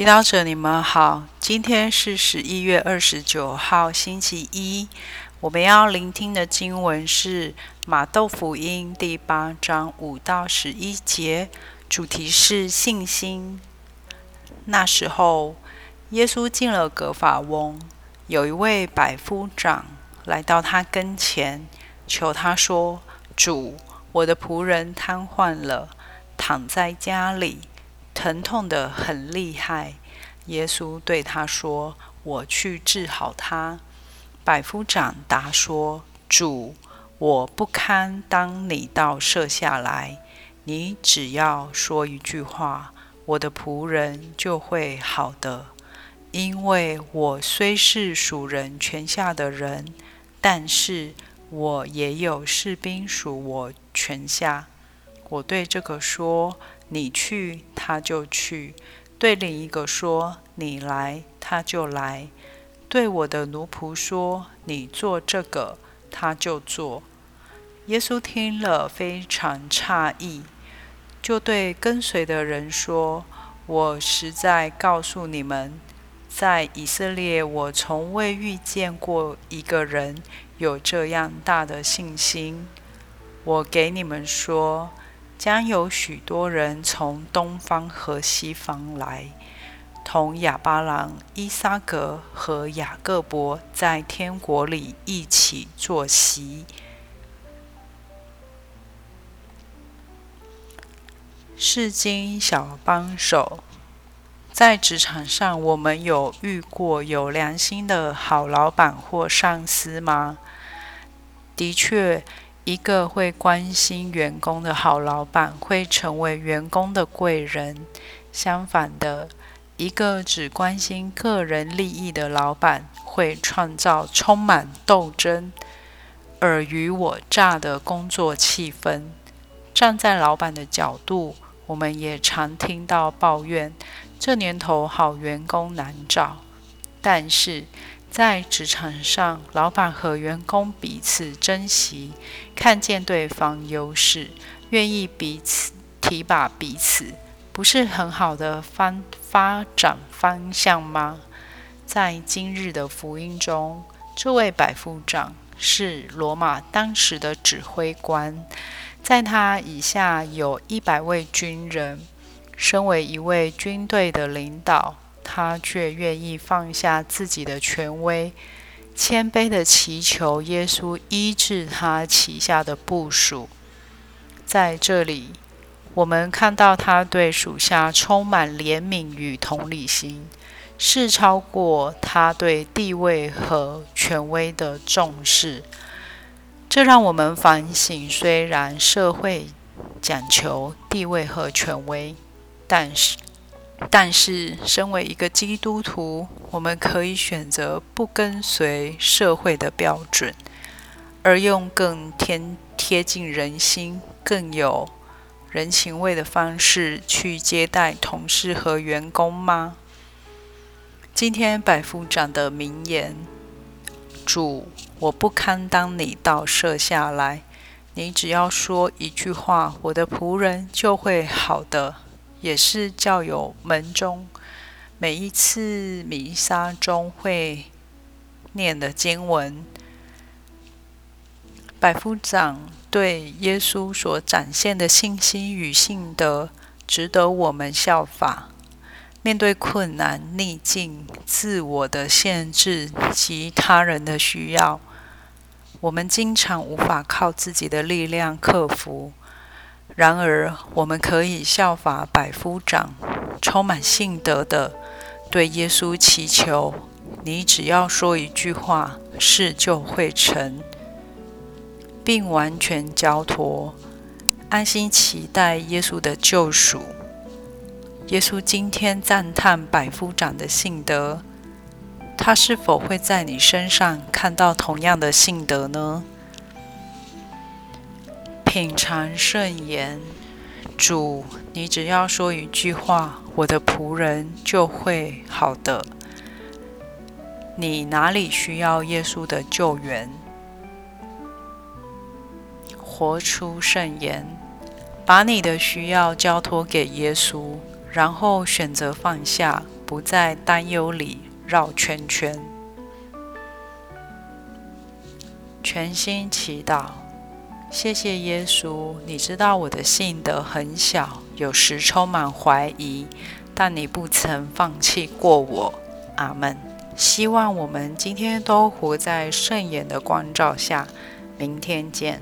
祈祷者，你们好。今天是十一月二十九号，星期一。我们要聆听的经文是马窦福音第八章五到十一节，主题是信心。那时候，耶稣进了格法翁，有一位百夫长来到他跟前，求他说：“主，我的仆人瘫痪了，躺在家里。”疼痛的很厉害，耶稣对他说：“我去治好他。”百夫长答说：“主，我不堪当你到舍下来，你只要说一句话，我的仆人就会好的。因为我虽是属人权下的人，但是我也有士兵属我权下。我对这个说。”你去，他就去；对另一个说：“你来，他就来。”对我的奴仆说：“你做这个，他就做。”耶稣听了非常诧异，就对跟随的人说：“我实在告诉你们，在以色列，我从未遇见过一个人有这样大的信心。我给你们说。”将有许多人从东方和西方来，同亚巴郎、伊撒格和雅各伯在天国里一起坐席。是经小帮手，在职场上，我们有遇过有良心的好老板或上司吗？的确。一个会关心员工的好老板会成为员工的贵人。相反的，一个只关心个人利益的老板会创造充满斗争、尔虞我诈的工作气氛。站在老板的角度，我们也常听到抱怨：这年头好员工难找。但是，在职场上，老板和员工彼此珍惜，看见对方优势，愿意彼此提拔彼此，不是很好的方发展方向吗？在今日的福音中，这位百夫长是罗马当时的指挥官，在他以下有一百位军人，身为一位军队的领导。他却愿意放下自己的权威，谦卑的祈求耶稣医治他旗下的部属。在这里，我们看到他对属下充满怜悯与同理心，是超过他对地位和权威的重视。这让我们反省：虽然社会讲求地位和权威，但是。但是，身为一个基督徒，我们可以选择不跟随社会的标准，而用更贴贴近人心、更有人情味的方式去接待同事和员工吗？今天百夫长的名言：“主，我不堪当你倒射下来，你只要说一句话，我的仆人就会好的。”也是教友门中每一次弥撒中会念的经文。百夫长对耶稣所展现的信心与信德，值得我们效法。面对困难、逆境、自我的限制及他人的需要，我们经常无法靠自己的力量克服。然而，我们可以效法百夫长，充满信德的对耶稣祈求：“你只要说一句话，事就会成，并完全交托，安心期待耶稣的救赎。”耶稣今天赞叹百夫长的信德，他是否会在你身上看到同样的信德呢？品尝圣言，主，你只要说一句话，我的仆人就会好的。你哪里需要耶稣的救援？活出圣言，把你的需要交托给耶稣，然后选择放下，不在担忧里绕圈圈。全心祈祷，谢谢耶稣，你知道我的性德很小，有时充满怀疑，但你不曾放弃过我。阿门。希望我们今天都活在圣眼的光照下。明天见。